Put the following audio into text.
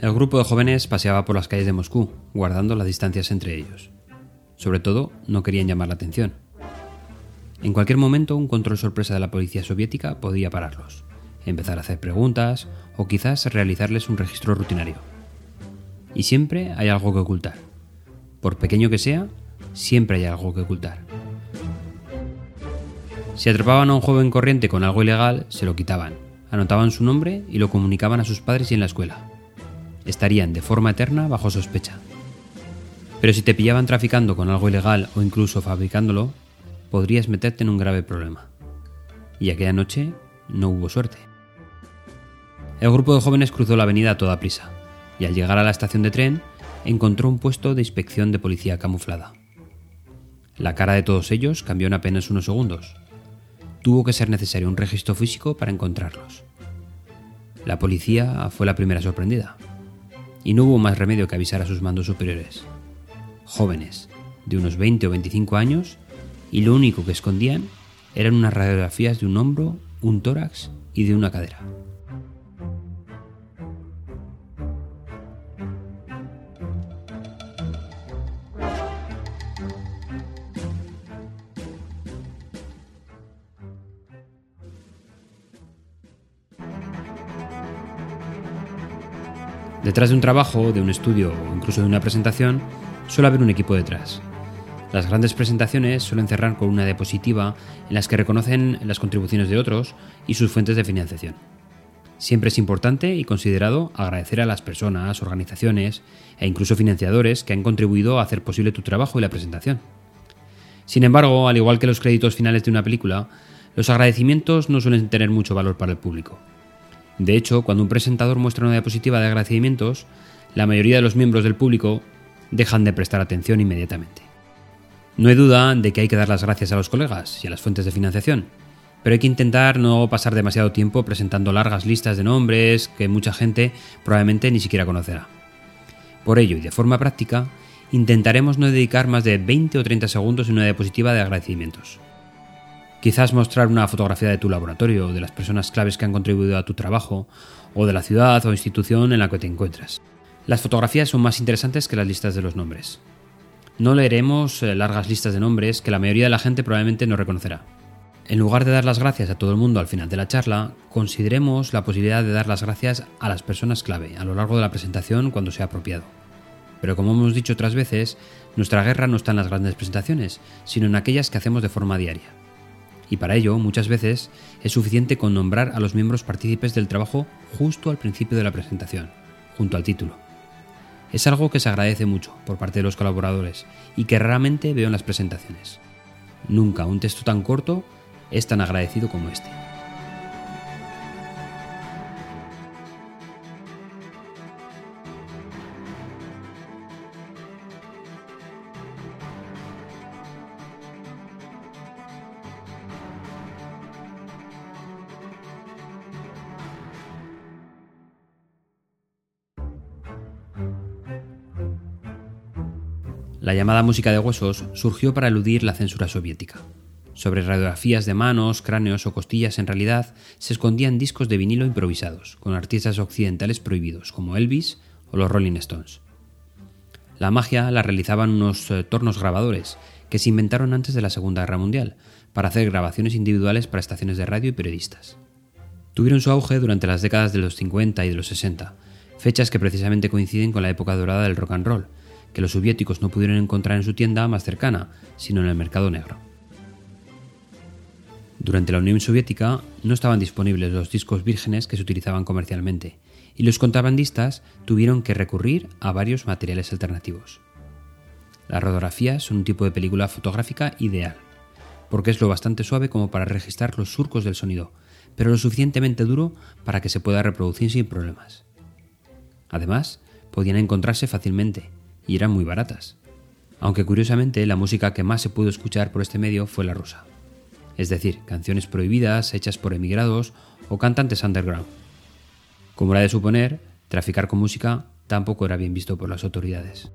El grupo de jóvenes paseaba por las calles de Moscú, guardando las distancias entre ellos. Sobre todo, no querían llamar la atención. En cualquier momento, un control sorpresa de la policía soviética podía pararlos, empezar a hacer preguntas o quizás realizarles un registro rutinario. Y siempre hay algo que ocultar. Por pequeño que sea, siempre hay algo que ocultar. Si atrapaban a un joven corriente con algo ilegal, se lo quitaban, anotaban su nombre y lo comunicaban a sus padres y en la escuela estarían de forma eterna bajo sospecha. Pero si te pillaban traficando con algo ilegal o incluso fabricándolo, podrías meterte en un grave problema. Y aquella noche no hubo suerte. El grupo de jóvenes cruzó la avenida a toda prisa, y al llegar a la estación de tren, encontró un puesto de inspección de policía camuflada. La cara de todos ellos cambió en apenas unos segundos. Tuvo que ser necesario un registro físico para encontrarlos. La policía fue la primera sorprendida y no hubo más remedio que avisar a sus mandos superiores. Jóvenes, de unos 20 o 25 años, y lo único que escondían eran unas radiografías de un hombro, un tórax y de una cadera. Detrás de un trabajo, de un estudio o incluso de una presentación, suele haber un equipo detrás. Las grandes presentaciones suelen cerrar con una diapositiva en las que reconocen las contribuciones de otros y sus fuentes de financiación. Siempre es importante y considerado agradecer a las personas, organizaciones e incluso financiadores que han contribuido a hacer posible tu trabajo y la presentación. Sin embargo, al igual que los créditos finales de una película, los agradecimientos no suelen tener mucho valor para el público. De hecho, cuando un presentador muestra una diapositiva de agradecimientos, la mayoría de los miembros del público dejan de prestar atención inmediatamente. No hay duda de que hay que dar las gracias a los colegas y a las fuentes de financiación, pero hay que intentar no pasar demasiado tiempo presentando largas listas de nombres que mucha gente probablemente ni siquiera conocerá. Por ello, y de forma práctica, intentaremos no dedicar más de 20 o 30 segundos en una diapositiva de agradecimientos. Quizás mostrar una fotografía de tu laboratorio, de las personas claves que han contribuido a tu trabajo, o de la ciudad o institución en la que te encuentras. Las fotografías son más interesantes que las listas de los nombres. No leeremos eh, largas listas de nombres que la mayoría de la gente probablemente no reconocerá. En lugar de dar las gracias a todo el mundo al final de la charla, consideremos la posibilidad de dar las gracias a las personas clave a lo largo de la presentación cuando sea apropiado. Pero como hemos dicho otras veces, nuestra guerra no está en las grandes presentaciones, sino en aquellas que hacemos de forma diaria y para ello muchas veces es suficiente con nombrar a los miembros partícipes del trabajo justo al principio de la presentación, junto al título. Es algo que se agradece mucho por parte de los colaboradores y que raramente veo en las presentaciones. Nunca un texto tan corto es tan agradecido como este. La llamada música de huesos surgió para eludir la censura soviética. Sobre radiografías de manos, cráneos o costillas en realidad se escondían discos de vinilo improvisados, con artistas occidentales prohibidos, como Elvis o los Rolling Stones. La magia la realizaban unos eh, tornos grabadores que se inventaron antes de la Segunda Guerra Mundial, para hacer grabaciones individuales para estaciones de radio y periodistas. Tuvieron su auge durante las décadas de los 50 y de los 60, fechas que precisamente coinciden con la época dorada del rock and roll, que los soviéticos no pudieron encontrar en su tienda más cercana, sino en el mercado negro. Durante la Unión Soviética no estaban disponibles los discos vírgenes que se utilizaban comercialmente, y los contrabandistas tuvieron que recurrir a varios materiales alternativos. Las radiografías son un tipo de película fotográfica ideal, porque es lo bastante suave como para registrar los surcos del sonido, pero lo suficientemente duro para que se pueda reproducir sin problemas. Además, podían encontrarse fácilmente, y eran muy baratas. Aunque curiosamente la música que más se pudo escuchar por este medio fue la rusa. Es decir, canciones prohibidas hechas por emigrados o cantantes underground. Como era de suponer, traficar con música tampoco era bien visto por las autoridades.